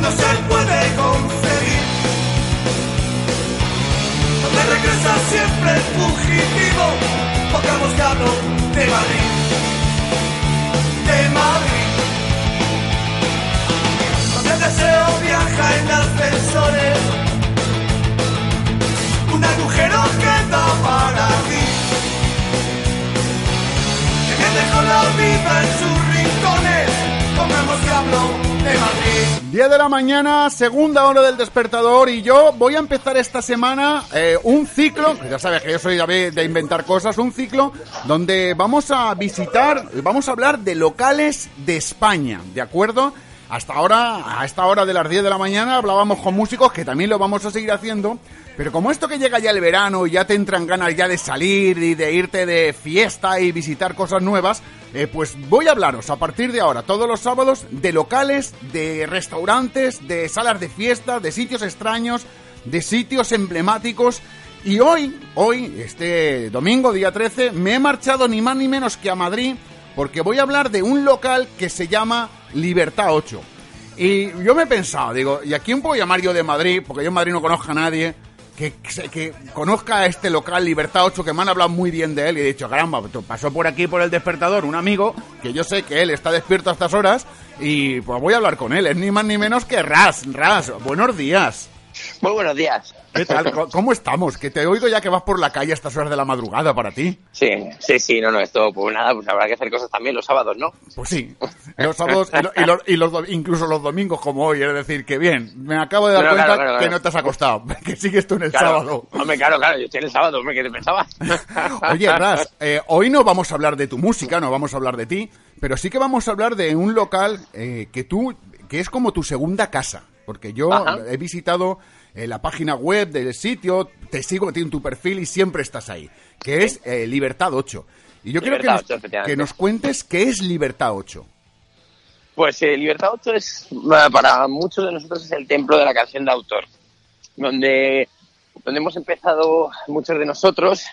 no se puede conseguir, donde regresa siempre el fugitivo, pongamos que hablo de Madrid, de Madrid, donde el deseo viaja en ascensores, un agujero queda para ti. Que me dejó la vida en sus rincones. Pongamos que Madrid. 10 de la mañana, segunda hora del despertador y yo voy a empezar esta semana eh, un ciclo, ya sabes que yo soy de, de inventar cosas, un ciclo donde vamos a visitar, vamos a hablar de locales de España, ¿de acuerdo? Hasta ahora, a esta hora de las 10 de la mañana hablábamos con músicos que también lo vamos a seguir haciendo, pero como esto que llega ya el verano y ya te entran ganas ya de salir y de irte de fiesta y visitar cosas nuevas, eh, pues voy a hablaros a partir de ahora, todos los sábados, de locales, de restaurantes, de salas de fiestas, de sitios extraños, de sitios emblemáticos. Y hoy, hoy, este domingo, día 13, me he marchado ni más ni menos que a Madrid porque voy a hablar de un local que se llama Libertad 8. Y yo me he pensado, digo, ¿y a quién puedo llamar yo de Madrid? Porque yo en Madrid no conozco a nadie. Que, que, que conozca a este local Libertad 8, que me han hablado muy bien de él. Y he dicho, caramba, pues pasó por aquí por el despertador un amigo, que yo sé que él está despierto a estas horas. Y pues voy a hablar con él. Es ni más ni menos que Ras. Ras, buenos días. Muy buenos días. ¿Qué tal? ¿Cómo- ¿Cómo estamos? Que te oigo ya que vas por la calle a estas horas de la madrugada para ti. Sí, sí, sí, no, no, esto, pues nada, pues habrá que hacer cosas también los sábados, ¿no? Pues sí, los sábados y, lo- y los, y los do- incluso los domingos como hoy, es decir, que bien, me acabo de dar cuenta claro, claro, que claro. no te has acostado, que sigues tú en el sábado. Hombre, claro, claro, yo estoy en el sábado, hombre, ¿qué te pensabas? Oye, Ras, eh, hoy no vamos a hablar de tu música, no vamos a hablar de ti, pero sí que vamos a hablar de un local eh, que tú, que es como tu segunda casa, porque yo Ajá. he visitado eh, la página web del sitio, te sigo en tu perfil y siempre estás ahí, que es eh, Libertad 8. Y yo quiero que nos, 8, efectivamente. que nos cuentes qué es Libertad 8. Pues eh, Libertad 8 es, para muchos de nosotros, es el templo de la canción de autor, donde, donde hemos empezado muchos de nosotros,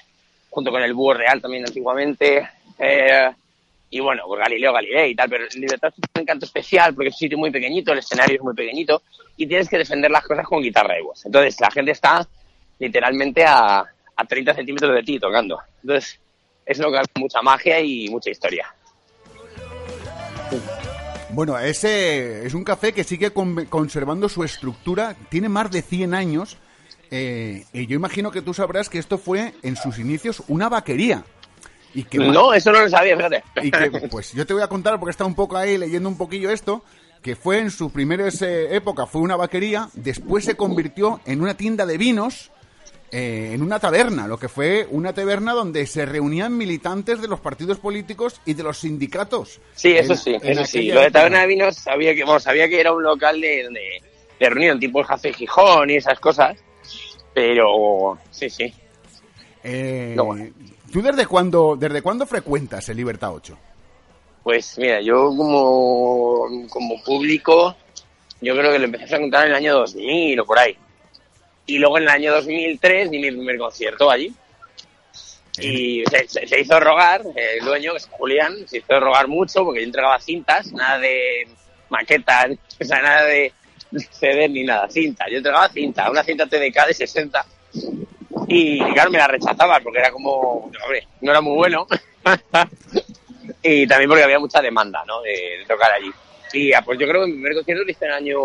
junto con el Búho Real también antiguamente, eh, y bueno, pues Galileo Galilei y tal, pero Libertad 8 tiene un encanto especial porque es un sitio muy pequeñito, el escenario es muy pequeñito, y tienes que defender las cosas con guitarra y voz. Entonces la gente está literalmente a, a 30 centímetros de ti tocando. Entonces es un local con mucha magia y mucha historia. Bueno, ese es un café que sigue con- conservando su estructura, tiene más de 100 años, eh, y yo imagino que tú sabrás que esto fue en sus inicios una vaquería. Y que No, eso no lo sabía, fíjate. y que, pues yo te voy a contar porque está un poco ahí leyendo un poquillo esto, que fue en su primera época, fue una vaquería, después se convirtió en una tienda de vinos, eh, en una taberna, lo que fue una taberna donde se reunían militantes de los partidos políticos y de los sindicatos. Sí, eso En- sí, en eso sí. Lo de. Taberna de Vinos sabía que, bueno, sabía que era un local de, de, de reunión, tipo el Café Gijón y esas cosas. Pero sí, sí. Eh, No, bueno. ¿Tú desde cuándo, desde cuándo frecuentas el Libertad 8? Pues mira, yo como, como público, yo creo que lo empecé a frecuentar en el año 2000 o por ahí. Y luego en el año 2003 di mi primer concierto allí. Y se, hizo rogar, el dueño, que es Julián, se hizo rogar mucho porque yo entregaba cintas, nada de maquetas, o sea, nada de CD ni nada, cinta. Yo entregaba cinta, una cinta TDK de 60. Y claro, me la rechazaban porque era como, hombre, no era muy bueno. y también porque había mucha demanda, ¿no? De, de tocar allí. Y ah, pues yo creo que mi primer concierto lo hice en el año,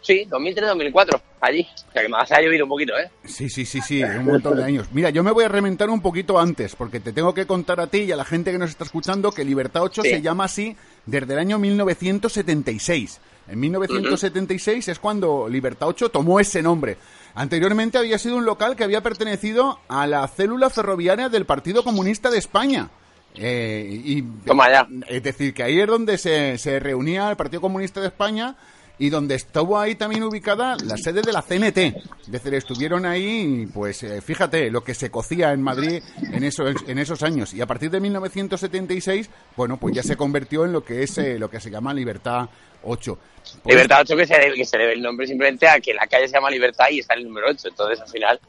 sí, 2003-2004. allí. O sea, que más ha llovido un poquito, ¿eh? Sí, sí, sí, sí, un montón de años. Mira, yo me voy a reventar un poquito antes, porque te tengo que contar a ti y a la gente que nos está escuchando que Libertad 8 Sí. se llama así desde el año 1976. En 1976 es cuando Libertad 8 tomó ese nombre. Anteriormente había sido un local que había pertenecido a la célula ferroviaria del Partido Comunista de España. Eh, y, Toma ya. Es decir, que ahí es donde se, se reunía el Partido Comunista de España y donde estuvo ahí también ubicada la sede de la CNT. Es decir, estuvieron ahí, pues eh, fíjate lo que se cocía en Madrid en esos, en esos años. Y a partir de 1976, bueno, pues ya se convirtió en lo que es eh, lo que se llama Libertad 8. Pues- Libertad 8 que se, debe, que se debe el nombre simplemente a que la calle se llama Libertad y está el número 8. Entonces, al final...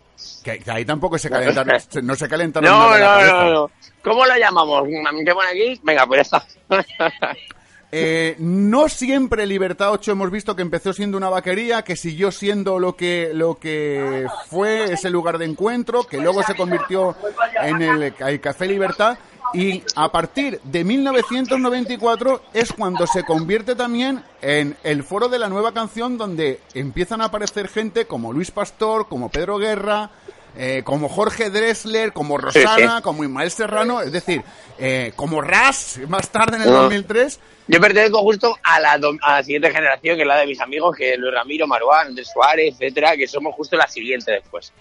Que, que ahí tampoco se calentaron, se- no se calentaron No, la no, no, no. ¿Cómo lo llamamos? ¿Qué pone aquí? Venga, pues ya está. Eh, no siempre Libertad 8 hemos visto que empezó siendo una vaquería, que siguió siendo lo que, lo que fue ese lugar de encuentro, que luego se convirtió en el, el Café Libertad. Y a partir de 1994 es cuando se convierte también en el foro de la nueva canción donde empiezan a aparecer gente como Luis Pastor, como Pedro Guerra, eh, como Jorge Dressler, como Rosana, como Ismael Serrano, es decir, eh, como Ras más tarde en el No. 2003. Yo pertenezco justo a la, a la siguiente generación, que es la de mis amigos, que Luis Ramiro, Maruán, Andrés Suárez, etcétera, que somos justo la siguiente después.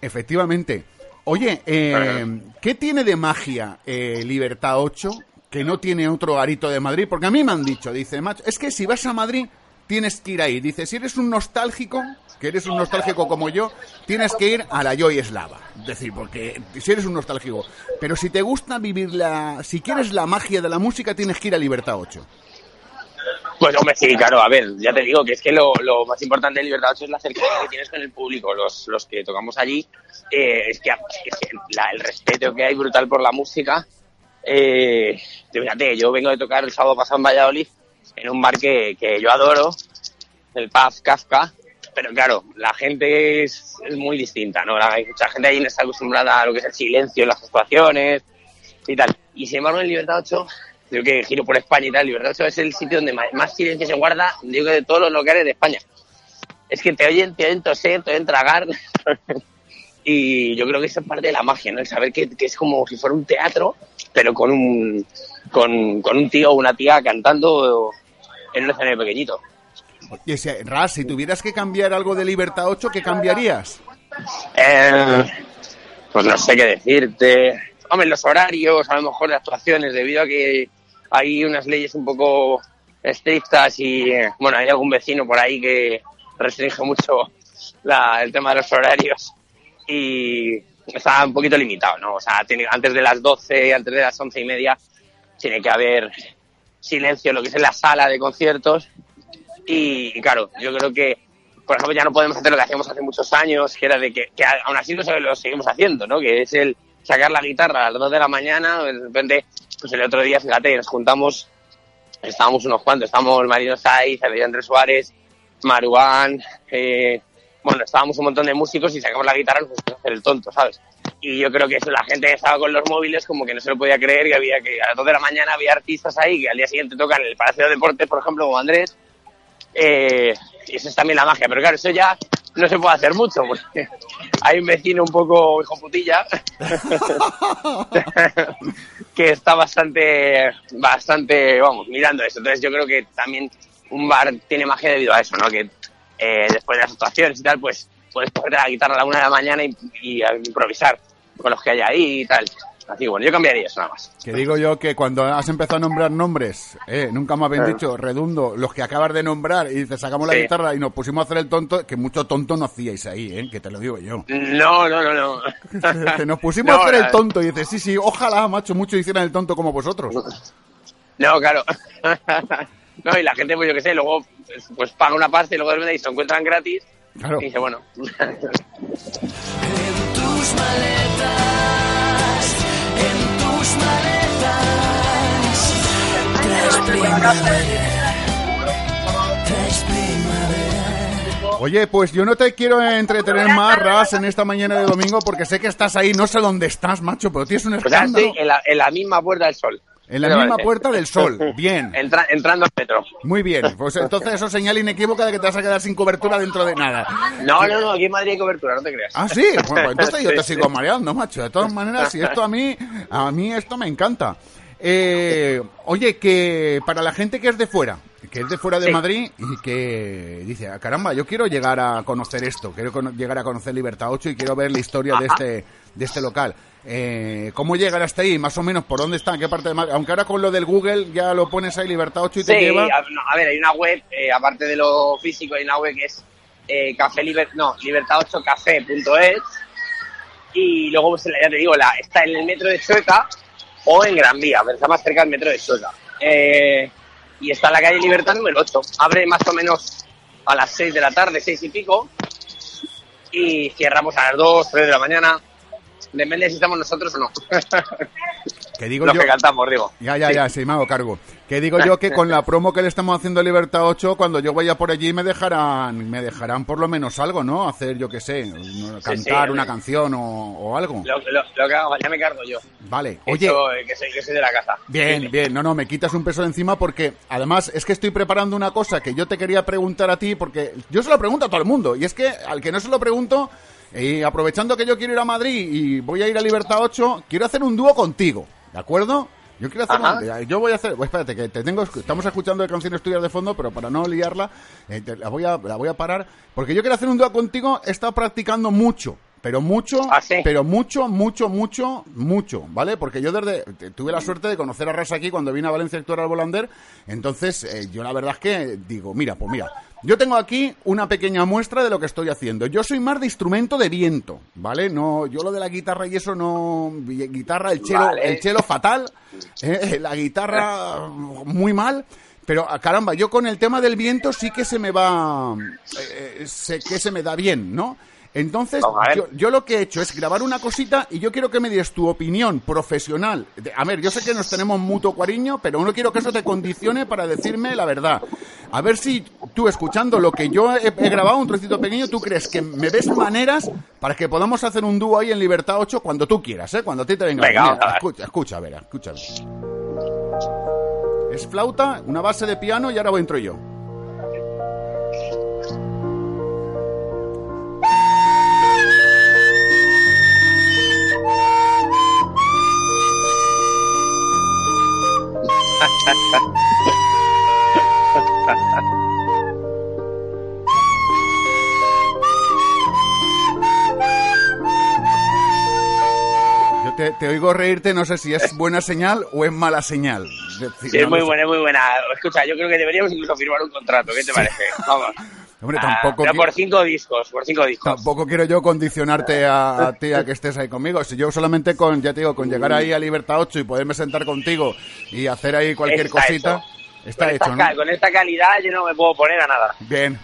Efectivamente. Oye, eh, ¿qué tiene de magia eh, Libertad 8 que no tiene otro garito de Madrid? Porque a mí me han dicho, dice, macho, es que si vas a Madrid tienes que ir ahí. Dice, si eres un nostálgico, que eres un nostálgico como yo, tienes que ir a la Joy Eslava. Es decir, porque si eres un nostálgico. Pero si te gusta vivir la... Si quieres la magia de la música, tienes que ir a Libertad 8. Pues hombre, sí, claro, a ver, ya te digo que es que lo, lo más importante de Libertad 8 es la cercanía que tienes con el público. Los, los que tocamos allí, eh, es que, es que la- el respeto que hay brutal por la música. Eh, fíjate, yo vengo de tocar el sábado pasado en Valladolid, en un bar que, que yo adoro, el pub Kafka, pero claro, la gente es, es muy distinta, ¿no? Hay mucha gente ahí no está acostumbrada a lo que es el silencio en las actuaciones y tal. Y sin embargo, en Libertad 8, yo que giro por España y tal, Libertad 8 es el sitio donde más silencio se guarda, digo, de todos los locales de España. Es que te oyen, te oyen toser, te oyen tragar. y yo creo que eso es parte de la magia, ¿no? El saber que, que es como si fuera un teatro, pero con un, con, con un tío o una tía cantando en un escenario pequeñito. Y si, Ras, si tuvieras que cambiar algo de Libertad 8, ¿qué cambiarías? Eh, pues no sé qué decirte. Hombre, los horarios, a lo mejor de actuaciones, debido a que hay unas leyes un poco estrictas y, eh, bueno, hay algún vecino por ahí que restringe mucho la- el tema de los horarios y está un poquito limitado, ¿no? O sea, tiene, antes de las 12, antes de las once y media, tiene que haber silencio en lo que es en la sala de conciertos y, y claro, yo creo que, por ejemplo, ya no podemos hacer lo que hacíamos hace muchos años, que era de que, que aún así lo seguimos haciendo, ¿no? Que es el sacar la guitarra a las 2 de la mañana, de repente, pues el otro día, fíjate, nos juntamos, estábamos unos cuantos, estábamos Marino Saiz, Andrés Suárez, Maruán, eh, bueno, estábamos un montón de músicos y sacamos la guitarra a hacer el tonto, ¿sabes? Y yo creo que eso, la gente que estaba con los móviles como que no se lo podía creer que había que a las 2 de la mañana había artistas ahí que al día siguiente tocan en el Palacio de Deportes, por ejemplo, como Andrés, eh, y eso es también la magia, pero claro, eso ya no se puede hacer mucho, porque hay un vecino un poco hijo putilla que está bastante, bastante, vamos, mirando eso. Entonces yo creo que también un bar tiene magia debido a eso, ¿no? Que eh, después de las actuaciones y tal, pues puedes coger la guitarra a la una de la mañana y, improvisar con los que hay ahí y tal. Así que bueno, yo cambiaría eso nada más. Que digo yo que cuando has empezado a nombrar nombres, eh, nunca me habían Eh. dicho, redundo, los que acabas de nombrar, y dices, sacamos la Sí. guitarra y nos pusimos a hacer el tonto, que mucho tonto no hacíais ahí, eh, que te lo digo yo. No, no, no, no. Que nos pusimos No, a hacer el tonto y dices, sí, sí, ojalá, macho, muchos hicieran el tonto como vosotros. No, claro. No, y la gente, pues yo qué sé, luego pues, pues paga una parte y luego de repente se encuentran gratis. Claro. Y dice, bueno. En tus maletas, Oye, pues yo no te quiero entretener más, Ras, en esta mañana de domingo, porque sé que estás ahí, no sé dónde estás, macho, pero tienes un sea, escándalo. en la, en la misma puerta del sol. En la ¿Qué te misma parece? puerta del sol. Bien. Entra- entrando al metro. Muy bien. Pues entonces eso es señal inequívoca de que te vas a quedar sin cobertura dentro de nada. No, no, no, aquí en Madrid hay cobertura, no te creas. Ah, sí. Bueno, pues entonces yo te sigo mareando, macho. De todas maneras, si esto a mí, a mí esto me encanta. Eh, oye, que para la gente que es de fuera, que es de fuera de Sí. Madrid y que dice, "Ah, caramba, yo quiero llegar a conocer esto, quiero llegar a conocer Libertad 8 y quiero ver la historia de Ajá. este, de este local. Eh, ¿Cómo llegar hasta ahí? Más o menos, ¿por dónde está? ¿En qué parte de Madrid? Aunque ahora con lo del Google ya lo pones ahí, Libertad 8 y te lleva... a, no, a ver, hay una web, eh, aparte de lo físico, hay una web que es eh, café liber, no, libertad8café.es y luego, pues, ya te digo, la, está en el metro de Chueca o en Gran Vía, pero está más cerca del metro de Chueca. Eh, y está en la calle Libertad número 8. Abre más o menos a las 6 de la tarde, 6 y pico, y cierramos a las 2, 3 de la mañana. Depende de si estamos nosotros o no. Que digo Los yo... que cantamos, digo. Ya, ya, Sí. ya, sí, me hago cargo. Que digo yo que con la promo que le estamos haciendo a Libertad 8, cuando yo vaya por allí me dejarán, me dejarán por lo menos algo, ¿no? Hacer, yo qué sé, cantar sí, una canción o, o algo. Lo, lo- lo que hago, ya me cargo yo. Vale, oye, eh, que, soy, que soy de la casa. bien, bien, no, no, me quitas un peso de encima porque además es que estoy preparando una cosa que yo te quería preguntar a ti porque yo se lo pregunto a todo el mundo y es que al que no se lo pregunto, y aprovechando que yo quiero ir a Madrid y voy a ir a Libertad 8, quiero hacer un dúo contigo, ¿de acuerdo? Yo quiero hacer Ajá. un- yo voy a hacer, pues espérate que te tengo estamos escuchando de canciones tuyas de fondo, pero para no liarla eh, te- la voy a la voy a parar porque yo quiero hacer un dúo contigo, he estado practicando mucho, pero mucho, ¿Ah, sí? pero mucho, mucho, mucho, mucho, ¿vale? Porque yo desde te- tuve la suerte de conocer a Ras aquí cuando vine a Valencia a actuar al Volander, entonces eh, yo la verdad es que digo, mira, pues mira, yo tengo aquí una pequeña muestra de lo que estoy haciendo. Yo soy más de instrumento de viento, ¿vale? No, yo lo de la guitarra y eso no, guitarra, el chelo, Vale. el chelo fatal, eh, la guitarra muy mal. Pero ah, caramba, yo con el tema del viento sí que se me va, eh, eh, sé que se me da bien, ¿no? Entonces, yo, yo lo que he hecho es grabar una cosita y yo quiero que me des tu opinión profesional. A ver, yo sé que nos tenemos mutuo cariño, pero no quiero que eso te condicione para decirme la verdad. A ver si tú, escuchando lo que yo he, he grabado, un trocito pequeño, tú crees que me ves maneras para que podamos hacer un dúo ahí en Libertad 8 cuando tú quieras, ¿eh? Cuando a ti te venga. Venga, Mira, escucha, escucha, a ver, escucha. Es flauta, una base de piano y ahora entro yo. Yo te, te oigo reírte, no sé si es buena señal o es mala señal. Sí, es muy buena, es muy buena. Escucha, yo creo que deberíamos incluso firmar un contrato. ¿Qué te parece? Vamos. Hombre, Ah, tampoco, por cinco discos, por cinco discos. tampoco quiero yo condicionarte a, a ti a que estés ahí conmigo. Si yo solamente con, ya te digo, con llegar ahí a Libertad 8 y poderme sentar contigo y hacer ahí cualquier Está cosita, hecho. está con, hecho, esta, ¿no? con esta calidad yo no me puedo poner a nada. Bien.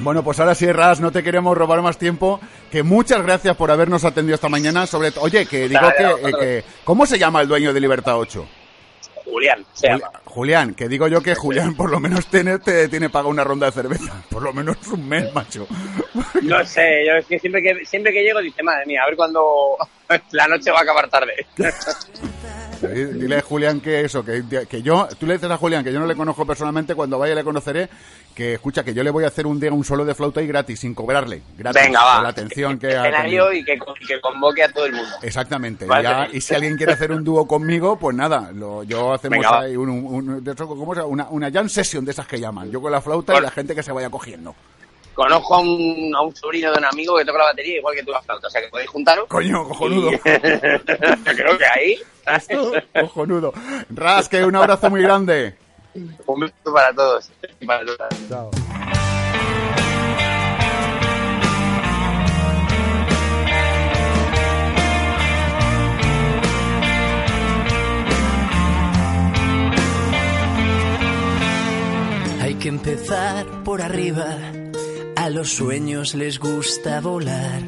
Bueno, pues ahora sí, Ras, no te queremos robar más tiempo. Que muchas gracias por habernos atendido esta mañana. Sobre Oye, que digo que, eh, que- ¿Cómo se llama el dueño de Libertad 8? Julián, se Juli- llama. Julián, que digo yo que Julián por lo menos tiene, te tiene paga una ronda de cerveza. Por lo menos un mes, macho. No sé, yo es que siempre que siempre que llego dice, madre mía, a ver cuándo la noche va a acabar tarde. Dile a Julián que eso, que, que yo, tú le dices a Julián que yo no le conozco personalmente, cuando vaya le conoceré, que escucha, que yo le voy a hacer un día un solo de flauta y gratis, sin cobrarle. Gratis, Venga, va. la atención que ha escenario tenido. y que, que convoque a todo el mundo. Exactamente. Vale. Ya- y si alguien quiere hacer un dúo conmigo, pues nada, lo, yo hacemos Venga, ahí un, un- un- de eso, ¿cómo se llama? una, una jam session de esas que llaman. Yo con la flauta y la gente que se vaya cogiendo. Conozco a un, a un sobrino de un amigo que toca la batería igual que tú la flauta, o sea que podéis juntaros. Coño, cojonudo. Y- Creo que ahí. Cojonudo. Ras, que un abrazo muy grande. Un beso para todos. y para todas. Hay que empezar por arriba, a los sueños les gusta volar.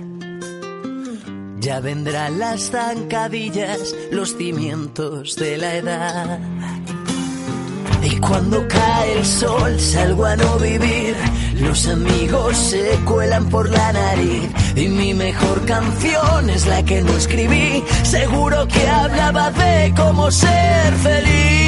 Ya vendrán las zancadillas, los cimientos de la edad. Y cuando cae el sol salgo a no vivir, Los amigos se cuelan por la nariz y mi mejor canción es la que no escribí. Seguro que hablaba de cómo ser feliz.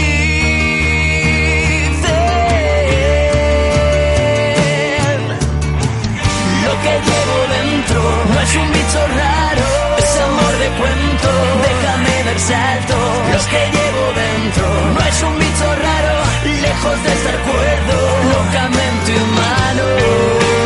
No es un bicho raro, es amor de cuento, déjame dar salto. Lo que llevo dentro no es un bicho raro, lejos de estar cuerdo, locamente humano.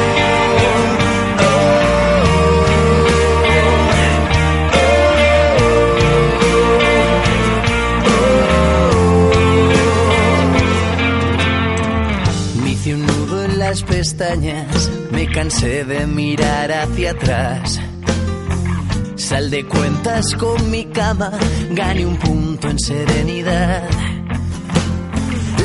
Las pestañas, me cansé de mirar hacia atrás. Sal de cuentas con mi cama, gané un punto en serenidad.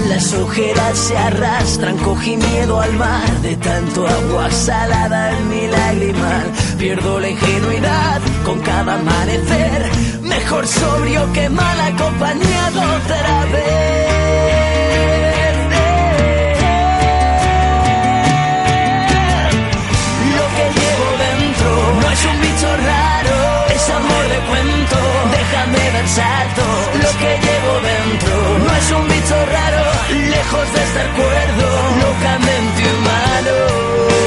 Las ojeras se arrastran, cogí miedo al mar de tanto agua salada en mi lagrimal. Pierdo la ingenuidad con cada amanecer, mejor sobrio que mal acompañado otra vez. Bicho raro, es amor de cuento, déjame dar salto. Lo que llevo dentro no es un bicho raro, lejos de estar cuerdo, locamente humano.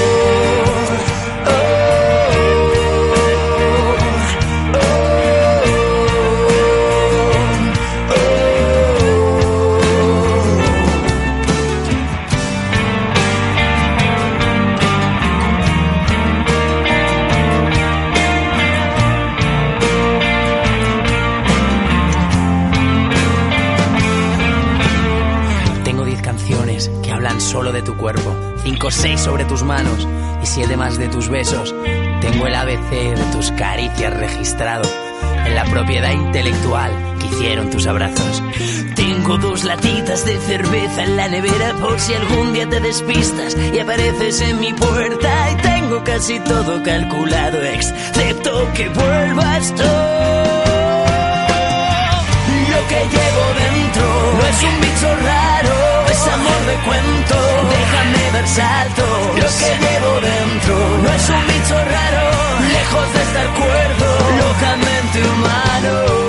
Manos y 7 más de tus besos. Tengo el ABC de tus caricias registrado en la propiedad intelectual que hicieron tus abrazos. Tengo dos latitas de cerveza en la nevera por si algún día te despistas y apareces en mi puerta. Y tengo casi todo calculado, excepto que vuelvas tú. Lo que llevo dentro no es un bicho raro, es amor de cuento, dar salto. Lo que llevo dentro no es un bicho raro, lejos de estar cuerdo, locamente humano.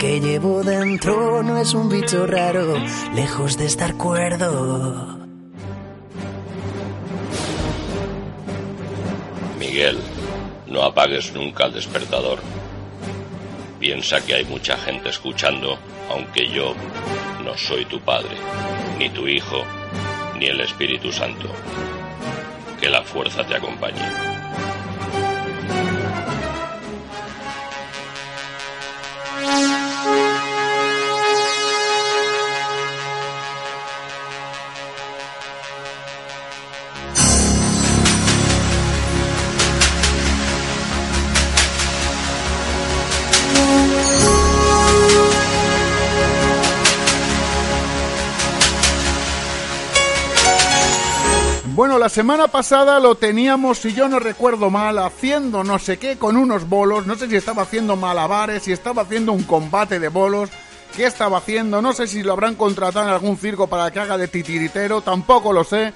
Que llevo dentro no es un bicho raro, lejos de estar cuerdo. Miguel, no apagues nunca el despertador. Piensa que hay mucha gente escuchando, aunque yo no soy tu padre, ni tu hijo, ni el Espíritu Santo. Que la fuerza te acompañe. La semana pasada lo teníamos, si yo no recuerdo mal, haciendo no sé qué con unos bolos. No sé si estaba haciendo malabares, si estaba haciendo un combate de bolos. ¿Qué estaba haciendo? No sé si lo habrán contratado en algún circo para que haga de titiritero, tampoco lo sé.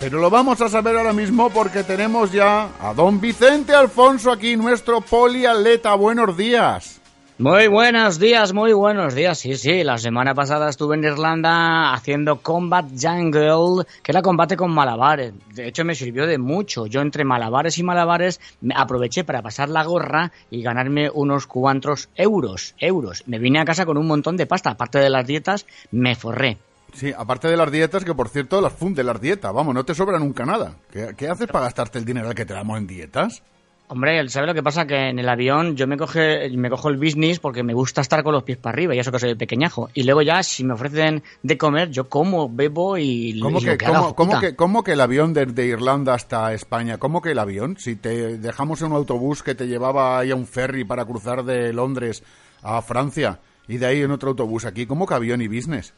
Pero lo vamos a saber ahora mismo porque tenemos ya a don Vicente Alfonso aquí, nuestro poliatleta. Buenos días. Muy buenos días, muy buenos días. Sí, sí, la semana pasada estuve en Irlanda haciendo Combat Jungle, que era combate con malabares. De hecho, me sirvió de mucho. Yo entre malabares y malabares me aproveché para pasar la gorra y ganarme unos cuantos euros. Euros. Me vine a casa con un montón de pasta. Aparte de las dietas, me forré. Sí, aparte de las dietas, que por cierto las funde las dietas, vamos, no te sobra nunca nada. ¿Qué, qué haces para gastarte el dinero que te damos en dietas? Hombre, ¿sabes lo que pasa? Que en el avión yo me, coge, me cojo el business porque me gusta estar con los pies para arriba y eso que soy pequeñajo. Y luego ya, si me ofrecen de comer, yo como, bebo y... ¿Cómo, y que, cómo que el avión desde Irlanda hasta España? ¿Cómo que el avión? Si te dejamos en un autobús que te llevaba ahí a un ferry para cruzar de Londres a Francia y de ahí en otro autobús aquí, ¿cómo que avión y business?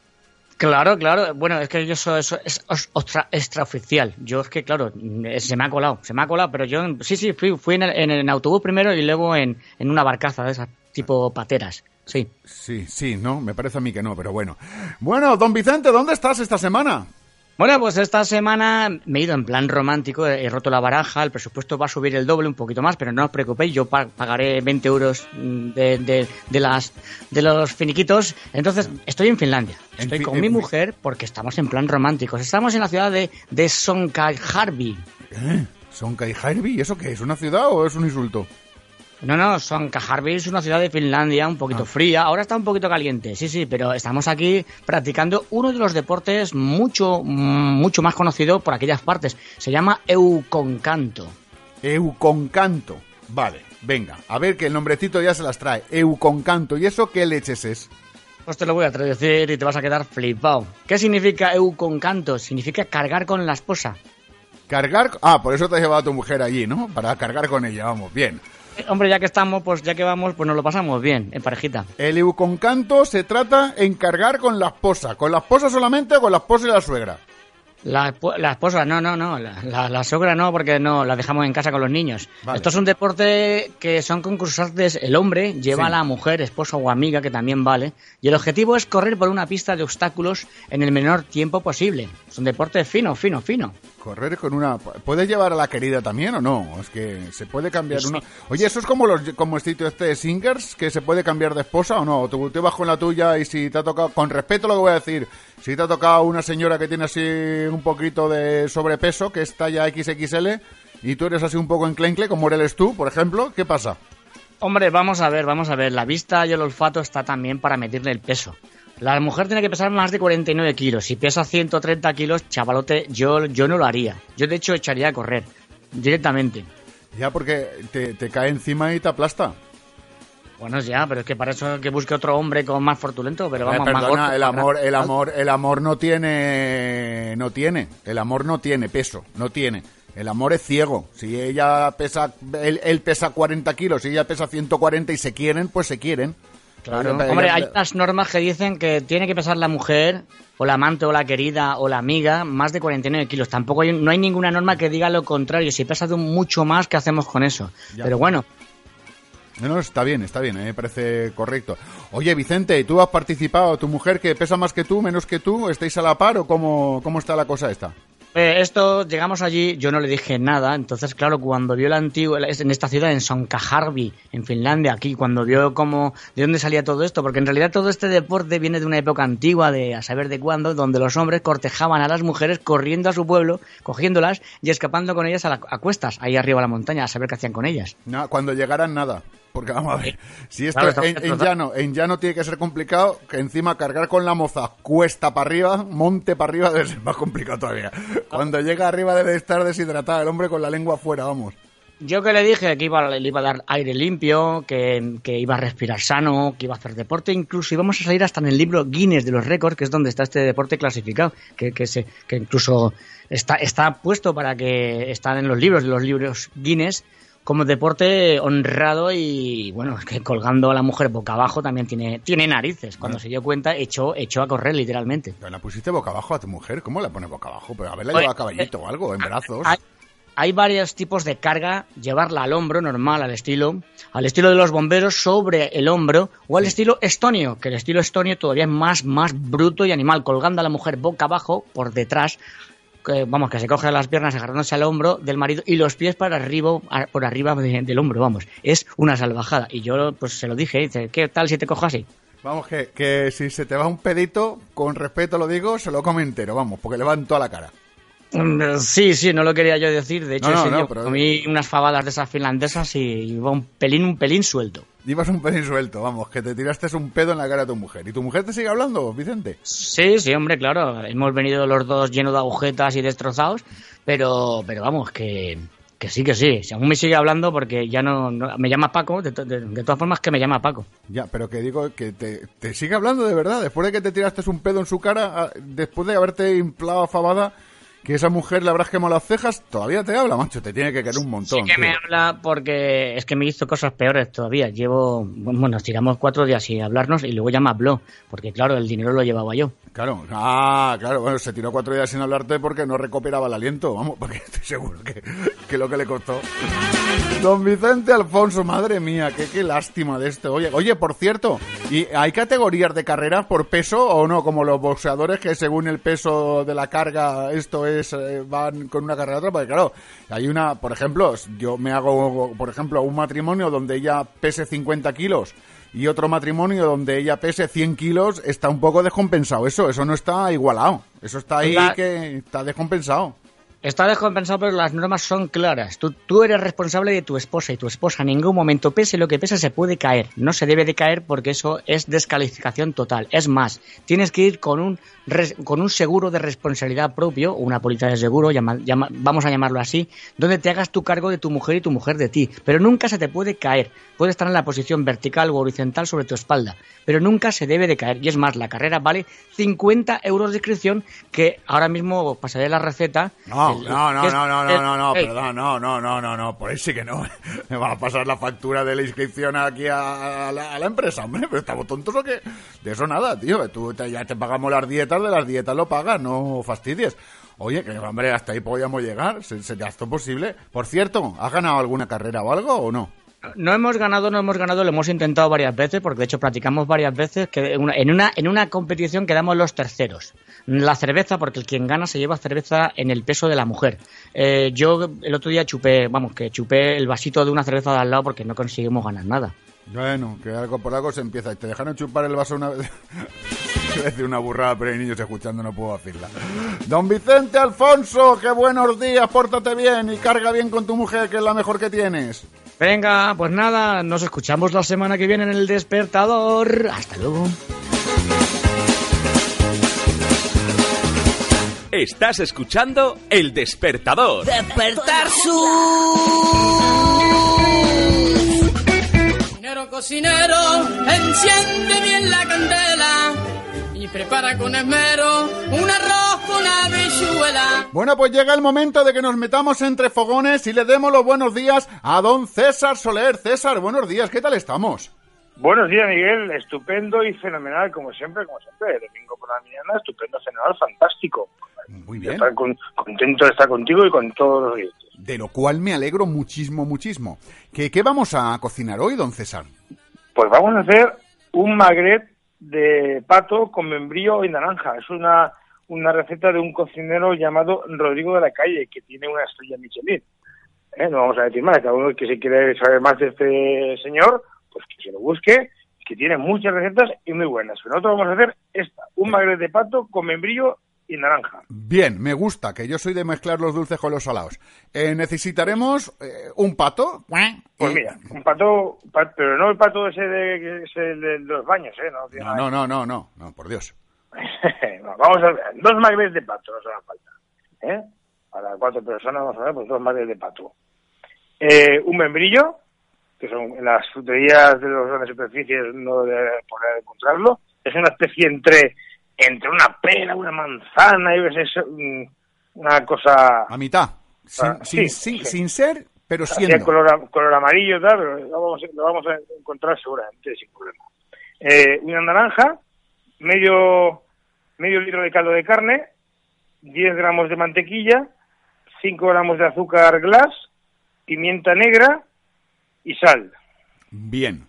Claro, claro. Bueno, es que yo soy eso es os- ostra- extraoficial. Yo es que, claro, mm, se me ha colado, se me ha colado, pero yo sí, sí, fui, fui en, en el autobús primero y luego en, en una barcaza de esas tipo pateras. Sí. Sí, sí, no, me parece a mí que no, pero bueno. Bueno, don Vicente, ¿dónde estás esta semana? Bueno, pues esta semana me he ido en plan romántico, he roto la baraja, el presupuesto va a subir el doble, un poquito más, pero no os preocupéis, yo pa- pagaré 20 euros de, de- de las, de los finiquitos. Entonces, estoy en Finlandia, estoy con en mi mujer porque estamos en plan románticos. Estamos en la ciudad de, de Sonkajärvi. ¿Eh? ¿Sonkajärvi? ¿Eso qué es? ¿Una ciudad o es un insulto? No, no, Sonkajärvi es una ciudad de Finlandia un poquito fría. Ahora está un poquito caliente, sí, sí, pero estamos aquí practicando uno de los deportes mucho, mucho más conocido por aquellas partes. Se llama Euconcanto. Euconcanto. Vale, venga, a ver que el nombrecito ya se las trae. Euconcanto. ¿Y eso qué leches es? Pues te lo voy a traducir y te vas a quedar flipado. ¿Qué significa Euconcanto? Significa cargar con la esposa. Cargar... Ah, por eso te has llevado a tu mujer allí, ¿no? Para cargar con ella, vamos, bien. Hombre, ya que estamos, pues ya que vamos, pues nos lo pasamos bien, en parejita. El euconcanto se trata en cargar con la esposa. ¿Con la esposa solamente o con la esposa y la suegra? La, la esposa, no, no, no. La, la, la sogra no, porque no, la dejamos en casa con los niños. Vale. Esto es un deporte que son concursantes. El hombre lleva Sí. a la mujer, esposa o amiga, que también vale. Y el objetivo es correr por una pista de obstáculos en el menor tiempo posible. Es un deporte fino, fino, fino. Correr con una... ¿Puedes llevar a la querida también o no? Es que se puede cambiar Sí. una... Oye, ¿eso es como los como el sitio este de Singers? ¿Que se puede cambiar de esposa o no? Tú te vas con la tuya y si te ha tocado... Con respeto lo que voy a decir. Si te ha tocado una señora que tiene así un poquito de sobrepeso, que es talla XXL, y tú eres así un poco enclencle, como eres tú, por ejemplo, ¿qué pasa? Hombre, vamos a ver, vamos a ver. La vista y el olfato está también para medirle el peso. La mujer tiene que pesar más de 49 kilos. Si pesa 130 kilos, chavalote, yo, yo no lo haría. Yo, de hecho, echaría a correr directamente. Ya porque te, te cae encima y te aplasta. Bueno, ya, pero es que para eso que busque otro hombre con más fortulento, pero Eh, vamos, más perdona, gordo, el amor, el amor, el amor no tiene, no tiene, el amor no tiene peso, no tiene. El amor es ciego. Si ella pesa, él, él pesa 40 kilos, si ella pesa 140 y se quieren, pues se quieren. Claro. Hombre, hay unas normas que dicen que tiene que pesar la mujer, o la amante, o la querida, o la amiga, más de 49 kilos. Tampoco hay, no hay ninguna norma que diga lo contrario. Si pesa de mucho más, ¿qué hacemos con eso? Ya. Pero bueno, No, no, está bien, está bien, me parece correcto. Oye, Vicente, ¿tú has participado? ¿Tu mujer que pesa más que tú, menos que tú? ¿Estáis a la par o cómo, cómo está la cosa esta? Eh, esto, llegamos allí, yo no le dije nada, entonces claro, cuando vio la antigua, en esta ciudad, en Sonkajärvi, en Finlandia, aquí, cuando vio cómo, de dónde salía todo esto, porque en realidad todo este deporte viene de una época antigua, de a saber de cuándo, donde los hombres cortejaban a las mujeres corriendo a su pueblo, cogiéndolas y escapando con ellas a, la- a cuestas, ahí arriba de la montaña, a saber qué hacían con ellas. No, cuando llegaran nada. Porque vamos a ver, si esto Claro, en, llano, en llano tiene que ser complicado, que encima cargar con la moza cuesta para arriba, monte para arriba debe ser más complicado todavía. Cuando llega arriba debe estar deshidratado el hombre con la lengua afuera, vamos. Yo que le dije que iba, le iba a dar aire limpio, que, que iba a respirar sano, que iba a hacer deporte, incluso íbamos a salir hasta en el libro Guinness de los récords, que es donde está este deporte clasificado, que, que, se, que incluso está, está puesto para que están en los libros de los libros Guinness como deporte honrado y bueno, es que colgando a la mujer boca abajo también tiene, tiene narices. Cuando se dio cuenta, echó, echó a correr literalmente. Pero la pusiste boca abajo a tu mujer, ¿cómo la pones boca abajo? Pero haberla llevado a caballito o algo, en brazos. Hay, hay varios tipos de carga, llevarla al hombro normal, al estilo, al estilo de los bomberos sobre el hombro, o al estilo estonio, que el estilo estonio todavía es más, más bruto y animal, colgando a la mujer boca abajo, por detrás, que, vamos, que se coge las piernas agarrándose al hombro del marido y los pies para arriba, por arriba de- del hombro, vamos. Es una salvajada. Y yo, pues se lo dije, dice, ¿qué tal si te cojo así? Vamos, que, que si se te va un pedito, con respeto lo digo, se lo come entero, vamos, porque le va en toda la cara. Mm, Sí, sí, no lo quería yo decir. De hecho, No, no, ese no, día pero- comí unas fabadas de esas finlandesas y iba un pelín, un pelín suelto. Ibas un pelín suelto, vamos, que te tiraste un pedo en la cara a tu mujer. ¿Y tu mujer te sigue hablando, Vicente? Sí, sí, hombre, claro. Hemos venido los dos llenos de agujetas y destrozados, pero, pero vamos, que, Que sí, que sí. Si aún me sigue hablando porque ya no... no- me llama Paco, de, to- de- de todas formas que me llama Paco. Ya, pero que digo que te, te sigue hablando de verdad. Después de que te tiraste un pedo en su cara, ah, después de haberte inflado a fabada, que esa mujer le habrás quemado las cejas, todavía te habla, macho. Te tiene que querer un montón. Sí que me tío. habla porque es que me hizo cosas peores todavía. Llevo, bueno, nos tiramos cuatro días sin hablarnos y luego ya me habló, porque claro, el dinero lo llevaba yo. Claro, ah, claro, bueno, se tiró cuatro días sin hablarte porque no recuperaba el aliento, vamos, porque estoy seguro que, que lo que le costó. Don Vicente Alfonso, madre mía, qué, qué lástima de esto. Oye, oye, por cierto, ¿y hay categorías de carreras por peso o no? Como los boxeadores que según el peso de la carga, esto es, eh, van con una carrera a otra, porque claro, hay una, por ejemplo, yo me hago, por ejemplo, un matrimonio donde ella pese 50 kilos y otro matrimonio donde ella pese 100 kilos, está un poco descompensado eso, eso no está igualado, eso está ahí La- que está descompensado. Está descompensado, pero las normas son claras. Tú, tú eres responsable de tu esposa y tu esposa en ningún momento, pese lo que pese, se puede caer. No se debe de caer porque eso es descalificación total. Es más, tienes que ir con un, con un seguro de responsabilidad propio, una póliza de seguro, llama- vamos a llamarlo así, donde te hagas tu cargo de tu mujer y tu mujer de ti. Pero nunca se te puede caer. Puede estar en la posición vertical o horizontal sobre tu espalda, pero nunca se debe de caer. Y es más, la carrera vale 50 euros de inscripción que ahora mismo pasaré la receta. No, No, no, no, no, no, no, no, perdón, no, no, no, no, no, por ahí sí que no. Me van a pasar la factura de la inscripción aquí a, a la, a la empresa, hombre, pero estamos tontos o qué. De eso nada, tío, tú te- ya te pagamos las dietas, de las dietas lo pagas, no fastidies. Oye, que hombre, hasta ahí podíamos llegar, se- sería esto posible. Por cierto, ¿has ganado alguna carrera o algo o no? No hemos ganado, no hemos ganado, lo hemos intentado varias veces, porque de hecho practicamos varias veces, que en una, en una, competición quedamos los terceros. La cerveza, porque el quien gana se lleva cerveza en el peso de la mujer. Eh, yo el otro día chupé, vamos, que chupé el vasito de una cerveza de al lado porque no conseguimos ganar nada. Bueno, que algo por algo se empieza. Te dejaron chupar el vaso una vez. A decir una burrada, pero hay niños escuchando, no puedo decirla. Don Vicente Alfonso, qué buenos días, pórtate bien y carga bien con tu mujer, que es la mejor que tienes. Venga, pues nada, nos escuchamos la semana que viene en el despertador. Hasta luego. Estás escuchando El Despertador. Despertar su Cocinero, cocinero, enciende bien la candela prepara con esmero un arroz con habichuela. Bueno, pues llega el momento de que nos metamos entre fogones y le demos los buenos días a don César Soler. César, buenos días, ¿qué tal estamos? Buenos días, Miguel. Estupendo y fenomenal, como siempre, como siempre. Domingo por la mañana, estupendo, fenomenal, fantástico. Muy bien. Estar con- contento de estar contigo y con todos los oyentes. De lo cual me alegro muchísimo, muchísimo. ¿Qué, qué vamos a cocinar hoy, don César? Pues vamos a hacer un magret de pato con membrillo y naranja. Es una, una receta de un cocinero llamado Rodrigo de la Calle, que tiene una estrella Michelin. ¿Eh? No vamos a decir más. Cada uno que si quiere saber más de este señor, pues que se lo busque, que tiene muchas recetas y muy buenas. Pero nosotros vamos a hacer esta, un magret de pato con membrillo y naranja. Bien, me gusta, que yo soy de mezclar los dulces con los salados. Eh, necesitaremos eh, un pato. Pues y- mira, un pato, pa- pero no el pato ese de, los baños, ¿eh? No, No, no, no, no, no, no, por Dios. No, vamos a ver, dos magrets de pato nos harán falta. ¿eh? Para cuatro personas vamos a ver, pues dos magrets de pato. Eh, un membrillo, que son en las fruterías de las grandes superficies no de poder encontrarlo. Es una especie entre entre una pera, una manzana, y es mm, una cosa A mitad. Sin, Ah, sin, sí, sin- sí. sin ser, pero siendo. color, color amarillo tal, pero lo vamos, lo vamos a encontrar seguramente sin problema. Eh, una naranja, medio, medio litro de caldo de carne, 10 gramos de mantequilla, 5 gramos de azúcar glass, pimienta negra y sal. Bien.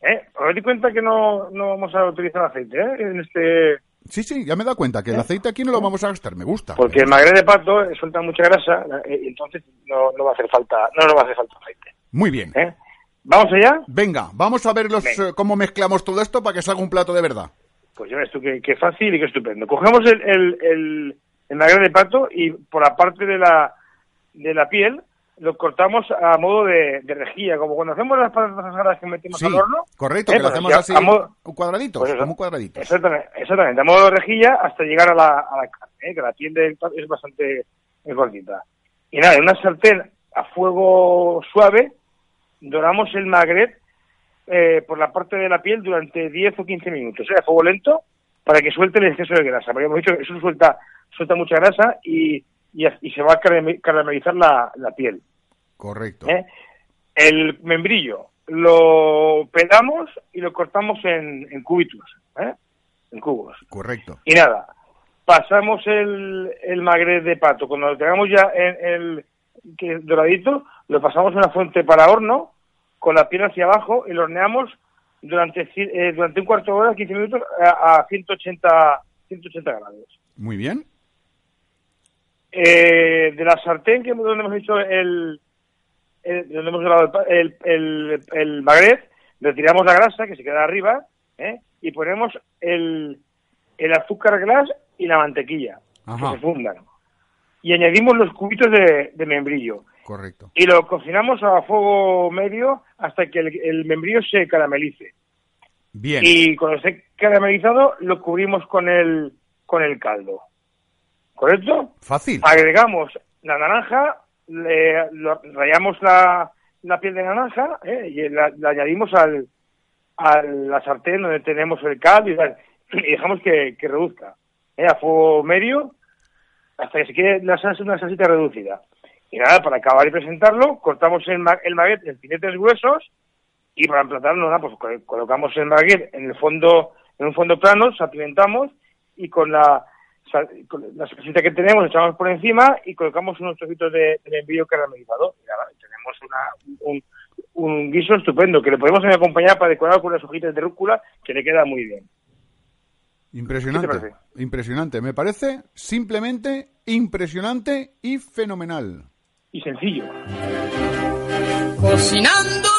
¿eh? Os di cuenta que no, no vamos a utilizar aceite ¿eh? en este Sí, sí, ya me he dado cuenta que el aceite aquí no lo vamos a gastar, me gusta. porque el magre de pato eh, suelta mucha grasa eh, y entonces no, no va a hacer falta no nos va a hacer falta aceite Muy bien. ¿eh? vamos allá Venga, vamos a ver los, eh, cómo mezclamos todo esto para que salga un plato de verdad. Pues ya ves tú qué, qué fácil y qué estupendo. Cogemos el, el, el, el magre de pato y por la parte de la, de la piel lo cortamos a modo de, de rejilla, como cuando hacemos las patatas asadas que metemos Sí, al horno. correcto, ¿eh? que lo Pues hacemos ya así, modo- un cuadradito, pues eso. como un cuadradito. Exactamente, exactamente, a modo de rejilla hasta llegar a la, a la carne, ¿eh? que la piel del es bastante cortita. Y nada, en una sartén a fuego suave, doramos el magret eh, por la parte de la piel durante 10 o 15 minutos, ¿eh? a fuego lento, para que suelte el exceso de grasa. Porque hemos dicho que eso suelta, suelta mucha grasa y, y, y se va a carame- caramelizar la, la piel. Correcto. ¿eh? El membrillo lo pelamos y lo cortamos en, en cubitos, ¿eh? en cubos. Correcto. Y nada, pasamos el, el magret de pato. Cuando lo tengamos ya en el que es doradito, lo pasamos a una fuente para horno con la piel hacia abajo y lo horneamos durante, eh, durante un cuarto de hora, 15 minutos, a, a 180, 180 grados. Muy bien. Eh, de la sartén que donde hemos hecho el, el- donde hemos grabado el, el, el, el magret, retiramos la grasa que se queda arriba ¿eh? y ponemos el, el azúcar glass y la mantequilla Ajá. que se fundan. Y añadimos los cubitos de, de membrillo. Correcto. Y lo cocinamos a fuego medio hasta que el, el membrillo se caramelice. Bien. Y cuando esté caramelizado, lo cubrimos con el, con el caldo. ¿Correcto? Fácil. Agregamos la naranja, le, lo- rayamos la, la piel de naranja ¿eh? y la, la añadimos al, a la sartén donde tenemos el caldo y, tal, y dejamos que, que reduzca ¿eh? a fuego medio hasta que se quede la salsa una salsita reducida. Y nada, para acabar y presentarlo, cortamos el, ma- el baguette en filetes gruesos y para emplatarlo, nada, pues col- colocamos el baguette en el fondo, en un fondo plano, salpimentamos y con la, la salsita que tenemos echamos por encima y colocamos unos trocitos de, de membrillo caramelizado. Y nada, tenemos una, un, un guiso estupendo que le podemos acompañar para decorar con unas hojitas de rúcula que le queda muy bien. Impresionante. ¿Qué te parece? Impresionante. Me parece simplemente impresionante y fenomenal. Y sencillo. Cocinando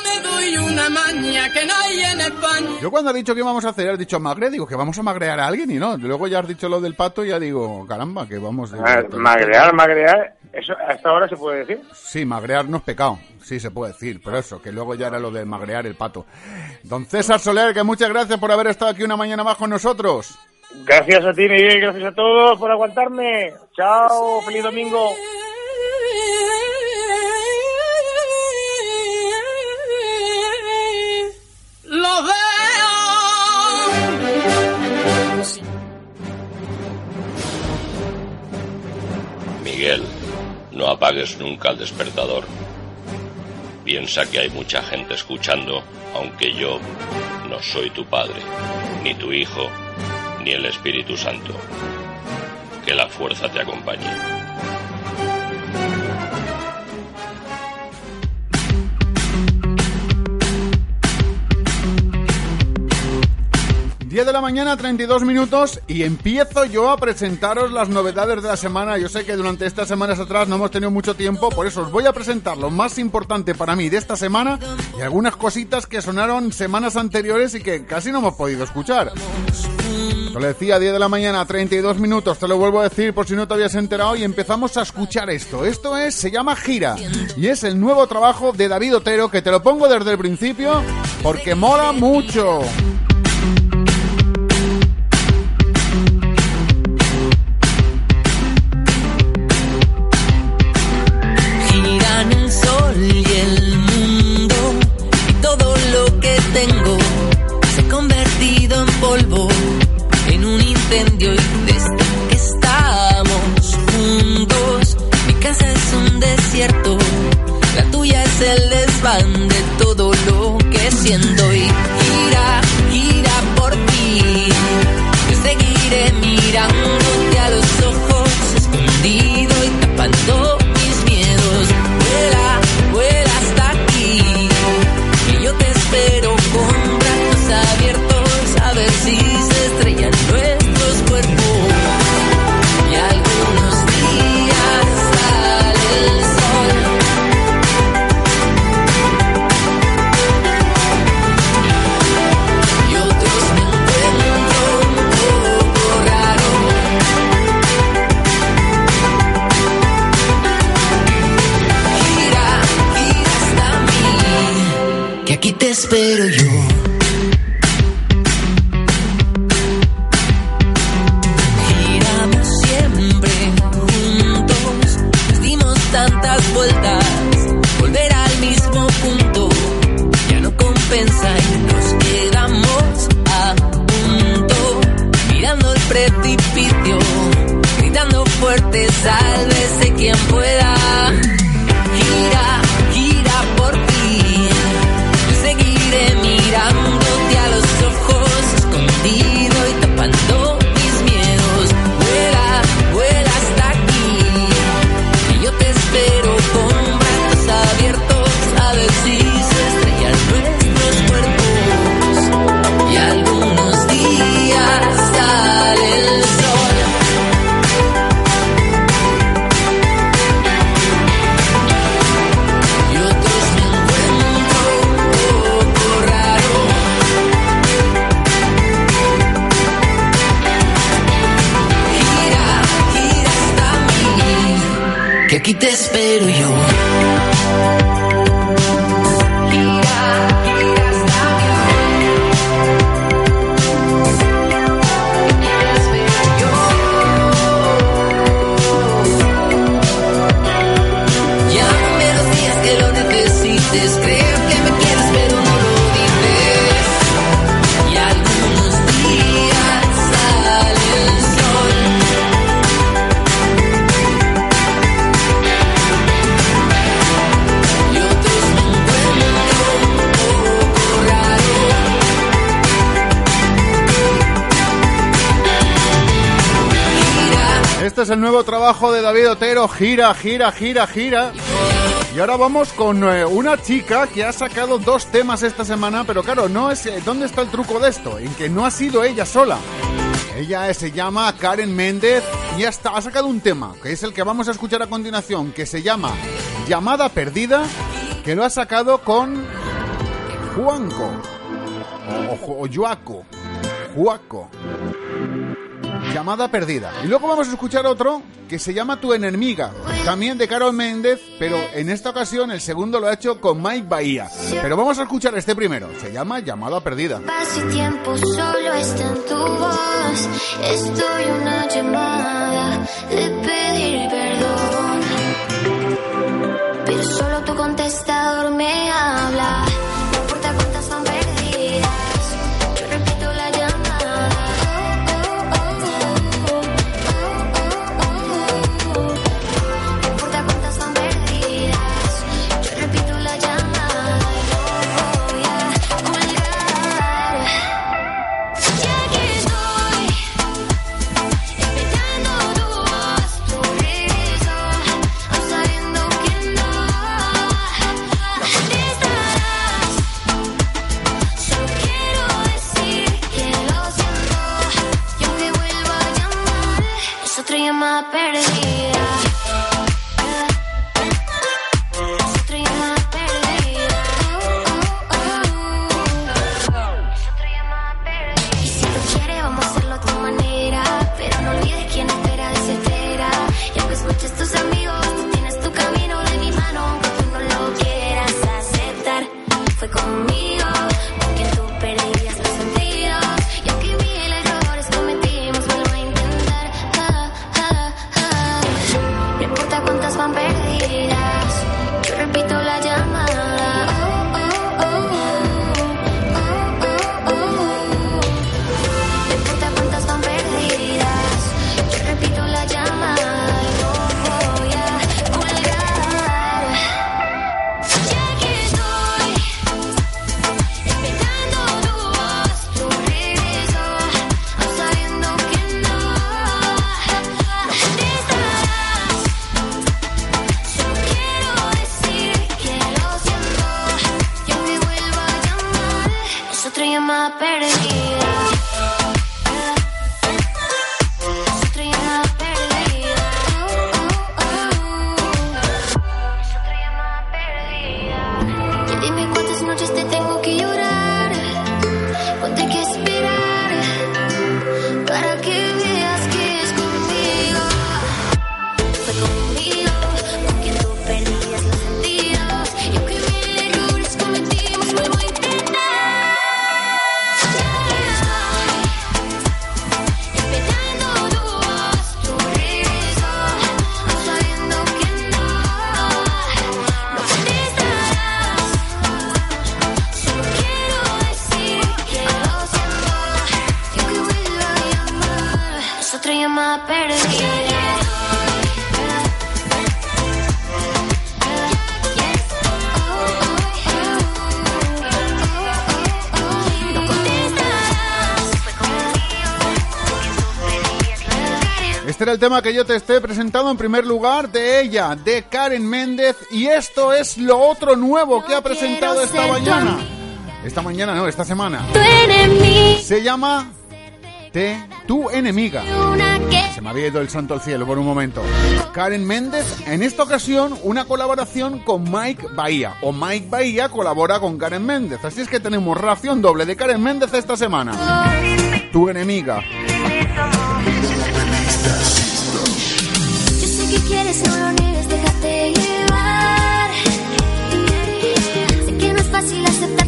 me doy una maña que no hay en España. Yo cuando has dicho que íbamos a hacer, has dicho magre, digo que vamos a magrear a alguien y no. Luego ya has dicho lo del pato y ya digo, caramba, que vamos... Ah, magrear, magrear, eso hasta ahora se puede decir. Sí, magrear no es pecado, sí se puede decir, pero eso, que luego ya era lo de magrear el pato. Don César Soler, que muchas gracias por haber estado aquí una mañana más con nosotros. Gracias a ti, Miguel, gracias a todos por aguantarme. Chao, feliz domingo. Veo. Miguel, no apagues nunca el despertador. Piensa que hay mucha gente escuchando, aunque yo no soy tu padre, ni tu hijo, ni el Espíritu Santo. Que la fuerza te acompañe. 10 de la mañana, 32 minutos, y empiezo yo a presentaros las novedades de la semana. Yo sé que durante estas semanas atrás no hemos tenido mucho tiempo, por eso os voy a presentar lo más importante para mí de esta semana y algunas cositas que sonaron semanas anteriores y que casi no hemos podido escuchar. Te lo decía, 10 de la mañana, 32 minutos, te lo vuelvo a decir por si no te habías enterado y empezamos a escuchar esto. Esto es, se llama Gira y es el nuevo trabajo de David Otero que te lo pongo desde el principio porque mola mucho. Espero es el nuevo trabajo de David Otero, gira, gira, gira, gira. Y ahora vamos con eh, una chica que ha sacado dos temas esta semana, pero claro, no es eh, ¿dónde está el truco de esto? En que no ha sido ella sola. Ella eh, se llama Karen Méndez y hasta ha sacado un tema, que es el que vamos a escuchar a continuación, que se llama Llamada Perdida, que lo ha sacado con Juanco o, o. Llamada perdida. Y luego vamos a escuchar otro que se llama Tu enemiga, también de Carol Méndez, pero en esta ocasión el segundo lo ha hecho con Mike Bahía. Pero vamos a escuchar este primero, se llama Llamada perdida. Paso y tiempo solo está en tu voz. Estoy una llamada de pedir perdón. Pero solo tu contestador me habla. my party. El tema que yo te esté presentando en primer lugar de ella, de Karen Méndez. Y esto es lo otro nuevo que ha presentado esta mañana. Esta mañana, no, esta semana. Se llama Te, Tu Enemiga. Se me había ido el santo al cielo por un momento. Karen Méndez, en esta ocasión, una colaboración con Mike Bahía. O Mike Bahía colabora con Karen Méndez. Así es que tenemos ración doble de Karen Méndez esta semana. Tu Enemiga. Aceptar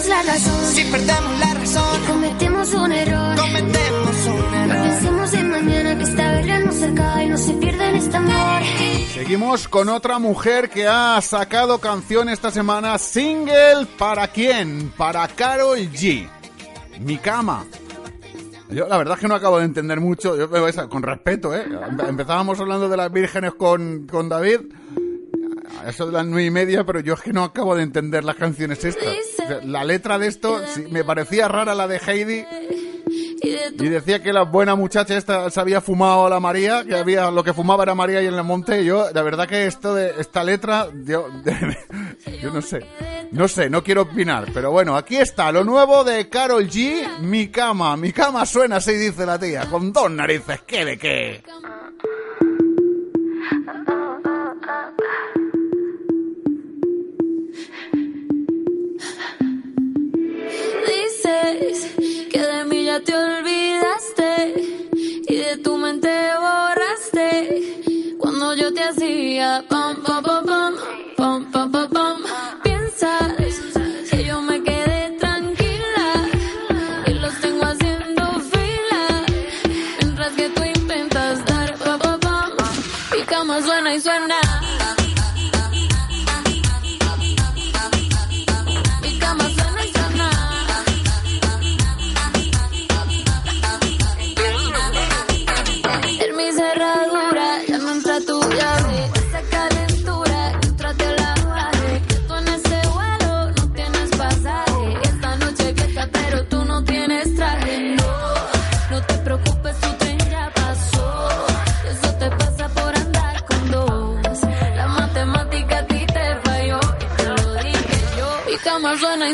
perdemos la razón, Si perdemos la razón, cometemos un error. cometemos un No error. pensemos en mañana que esta guerra no se acaba y no se pierde en este amor. Seguimos con otra mujer que ha sacado canción esta semana, single para quién? Para Carol G. Mi cama. Yo la verdad es que no acabo de entender mucho, yo con respeto, ¿eh? Empe- Empezábamos hablando de las vírgenes con, con David, eso de las nueve y media, pero yo es que no acabo de entender las canciones estas. La letra de esto, me parecía rara la de Heidi, y decía que la buena muchacha esta se había fumado a la María, que había lo que fumaba era María y en el monte. Yo, la verdad que esto de esta letra, yo, yo no sé, no sé, no quiero opinar. Pero bueno, aquí está lo nuevo de Carol G, Mi cama. Mi cama suena así, dice la tía, con dos narices. ¿Qué de qué? Que de mí ya te olvidaste y de tu mente borraste. Cuando yo te hacía pam pam pam pam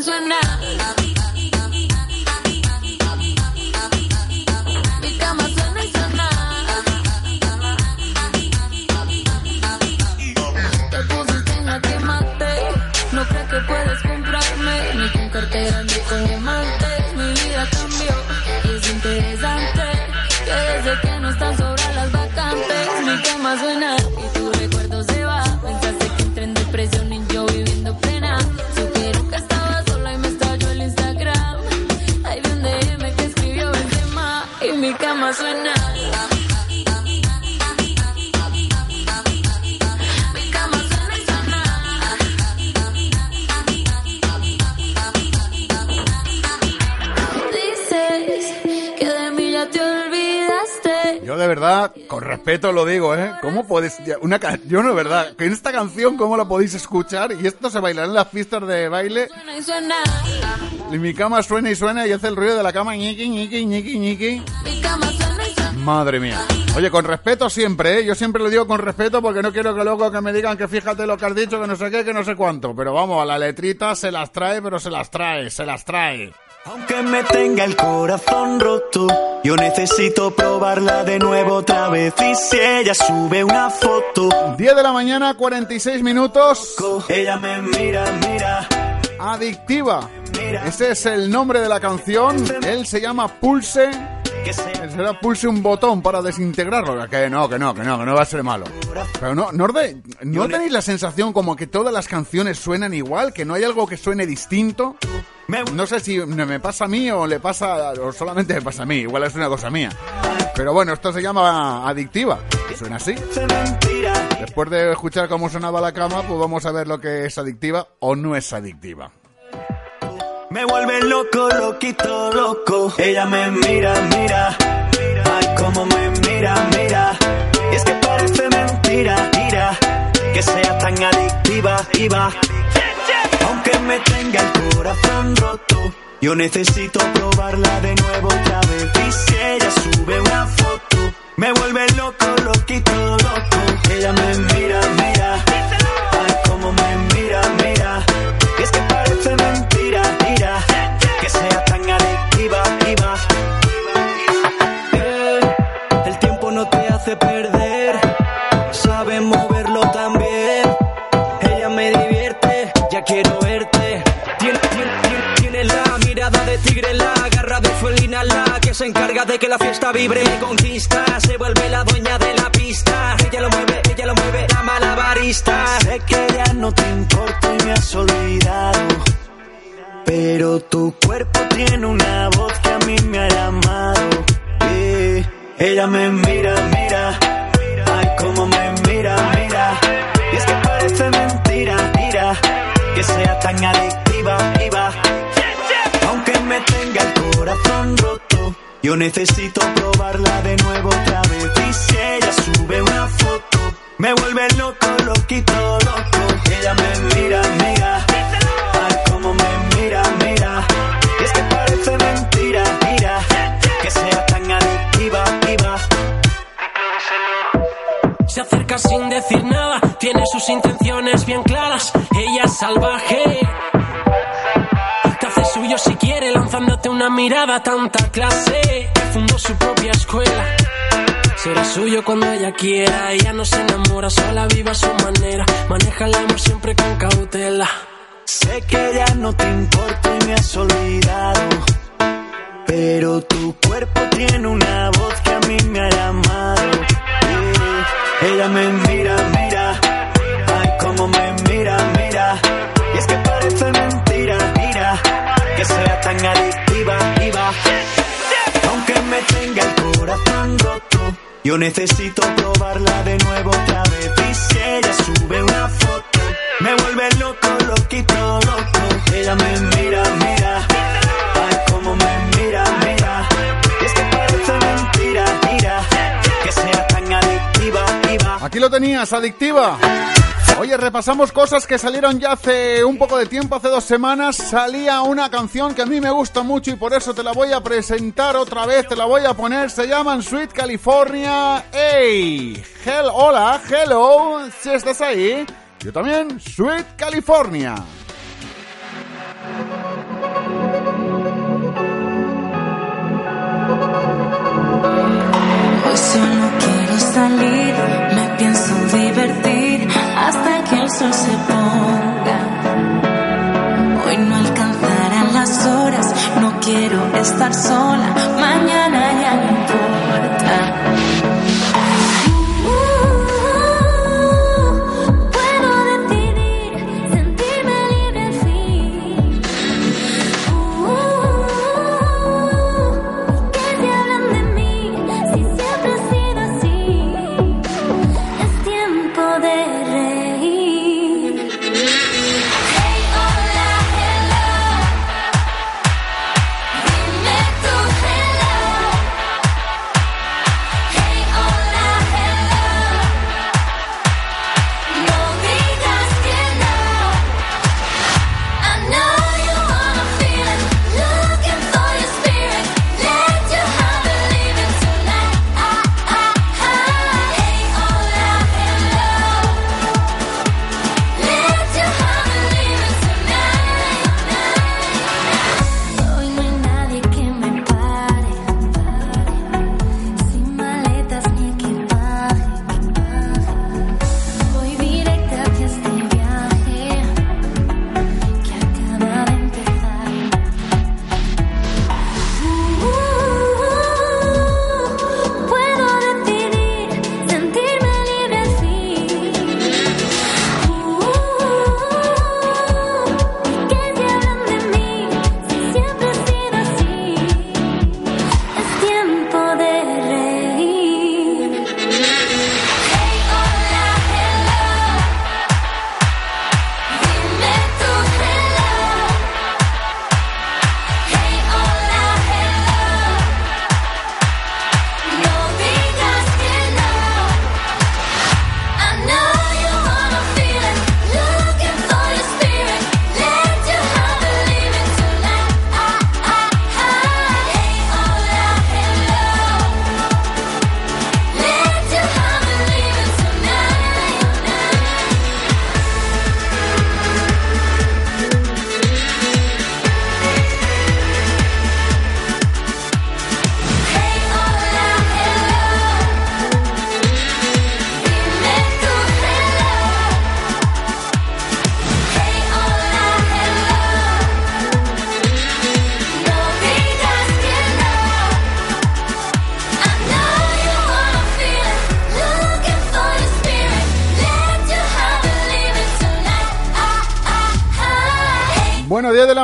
suena respeto lo digo, ¿eh? ¿Cómo podéis... Una canción, de verdad, que en esta canción, ¿cómo la podéis escuchar? Y esto se bailará en las pistas de baile. Suena y suena. Y mi cama suena y suena y hace el ruido de la cama, ñiqui, ñiqui, ñiqui, ñiqui. Madre mía. Oye, con respeto siempre, ¿eh? Yo siempre lo digo con respeto porque no quiero que luego que me digan que fíjate lo que has dicho, que no sé qué, que no sé cuánto. Pero vamos, a la letrita se las trae, pero se las trae, se las trae. Aunque me tenga el corazón roto, yo necesito probarla de nuevo otra vez. Y si ella sube una foto, 10 de la mañana, 46 minutos. ella me mira, mira. Adictiva. Ese es el nombre de la canción. Él se llama Pulse. Será Pulse un botón para desintegrarlo. Que no, que no, que no, que no va a ser malo. Pero no, no, de- ¿no tenéis la sensación como que todas las canciones suenan igual? Que no hay algo que suene distinto. No sé si me pasa a mí o le pasa, o solamente me pasa a mí. Igual es una cosa mía. Pero bueno, esto se llama adictiva. Suena así. Después de escuchar cómo sonaba la cama, pues vamos a ver lo que es adictiva o no es adictiva. Me vuelve loco, loquito, loco. Ella me mira, mira. Ay, cómo me mira, mira. Y es que parece mentira, mira. Que sea tan adictiva, iba. Aunque me tenga el corazón roto, yo necesito probarla de nuevo otra vez. Y si ella sube una foto, me vuelve loco, loquito, loco. Ella me mira, mira. Ay, cómo me mira, mira. Se encarga de que la fiesta vibre. Me conquista, se vuelve la dueña de la pista. Ella lo mueve, ella lo mueve, la malabarista. Sé que ya no te importa y me has olvidado. Pero tu cuerpo tiene una voz que a mí me ha llamado. Eh, ella me mira, mira. Ay, cómo me mira, mira. Y es que parece mentira, mira. Que sea tan adictiva, iba. Yo necesito probarla de nuevo otra vez. Si ella sube una foto, me vuelve loco, loquito, loco. Ella me mira, mira. Ay, cómo me mira, mira. Y es que parece mentira, mira. Que sea tan adictiva, iba. Se acerca sin decir nada, tiene sus intenciones bien claras. Ella es salvaje. Una mirada, tanta clase. Fundó su propia escuela. Será suyo cuando ella quiera. Ella no se enamora, sola vive a su manera. Maneja el amor siempre con cautela. Sé que ya no te importa y me has olvidado. Pero tu cuerpo tiene una voz que a mí me ha llamado. Eh, ella me mira, mira. Ay, cómo me mira, mira. Y es que parece mentira, mira. Que sea tan adictiva, Aunque me tenga el corazón roto, yo necesito probarla de nuevo otra vez. Y si ella sube una foto, me vuelve loco, loquito, loco. Ella me mira, mira. Ay, cómo me mira, mira. Y es que parece mentira, mira. Que sea tan adictiva, iba. Aquí lo tenías, adictiva. Oye, repasamos cosas que salieron ya hace un poco de tiempo, hace dos semanas. Salía una canción que a mí me gusta mucho y por eso te la voy a presentar otra vez, te la voy a poner. Se llaman Sweet California. ¡Hey! Hell, hola, hello, si estás ahí. Yo también, Sweet California. Quiero salir se ponga. Hoy no alcanzarán las horas, no quiero estar sola, mañana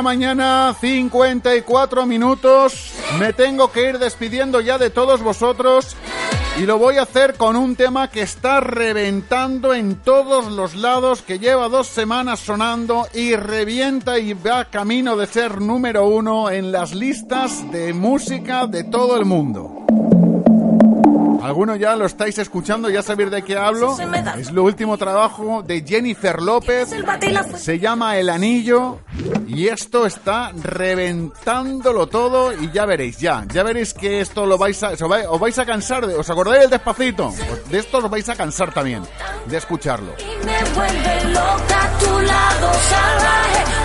mañana, 54 minutos. Me tengo que ir despidiendo ya de todos vosotros. Y lo voy a hacer con un tema que está reventando en todos los lados, que lleva dos semanas sonando y revienta y va camino de ser número uno en las listas de música de todo el mundo. Algunos ya lo estáis escuchando, ya sabéis de qué hablo. Es lo último trabajo de Jennifer López. Se llama El Anillo. Y esto está reventándolo todo. Y ya veréis, ya. Ya veréis que esto lo vais a. Os vais, a cansar. De, ¿Os acordáis del despacito? Pues de esto os vais a cansar también. De escucharlo. Me vuelve loca a tu lado salvaje.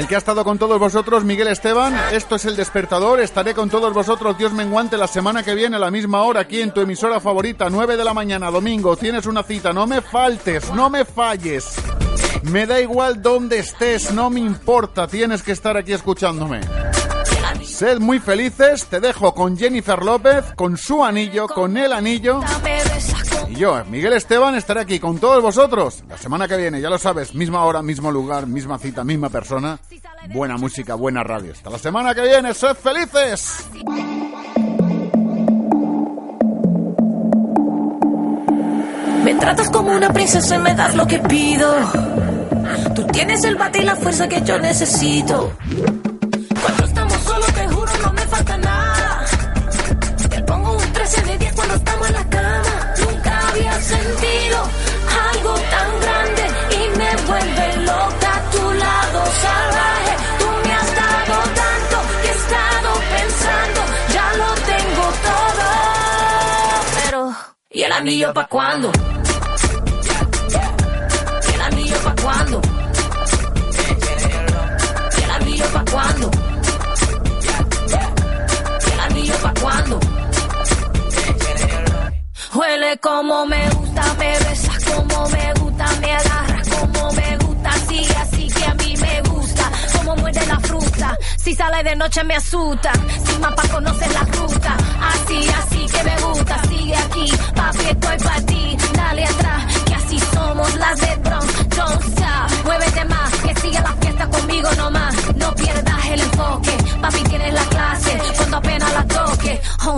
El que ha estado con todos vosotros, Miguel Esteban. Esto es El Despertador. Estaré con todos vosotros, Dios menguante, la semana que viene a la misma hora aquí en tu emisora favorita, 9 de la mañana, domingo. Tienes una cita. No me faltes, no me falles. Me da igual dónde estés, no me importa. Tienes que estar aquí escuchándome. Sed muy felices. Te dejo con Jennifer López, con su anillo, con el anillo. Yo, Miguel Esteban, estaré aquí con todos vosotros la semana que viene, ya lo sabes, misma hora, mismo lugar, misma cita, misma persona. Buena música, buena radio. Hasta la semana que viene, sed felices. Me tratas como una princesa y me das lo que pido. Tú tienes el bate y la fuerza que yo necesito. Anillo pa' cuándo? ¿Y el anillo pa' cuándo? ¿Y el anillo pa' cuándo? ¿Y el anillo pa' cuándo? como me gusta, me besas como me gusta, me agarras si sale de noche me asusta, sin mapa conoce la ruta, así, así que me gusta, sigue aquí, papi estoy para ti, dale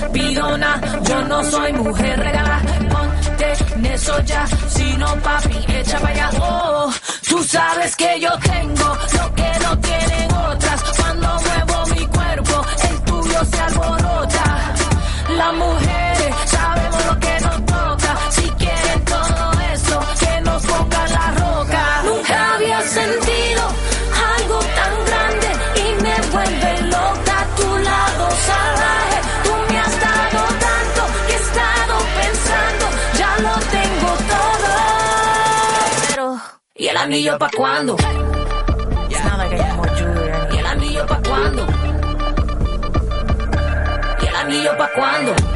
Te pido nada, yo no soy mujer regalada. Ponte en eso ya, si no papi, echa para allá. Oh, tú sabes que yo tengo lo que no tienen otras. Cuando muevo mi cuerpo, el tuyo se alborota. Las mujeres anillo pa' cuándo? ¿Y el anillo pa' cuándo? ¿Y el anillo pa' cuándo?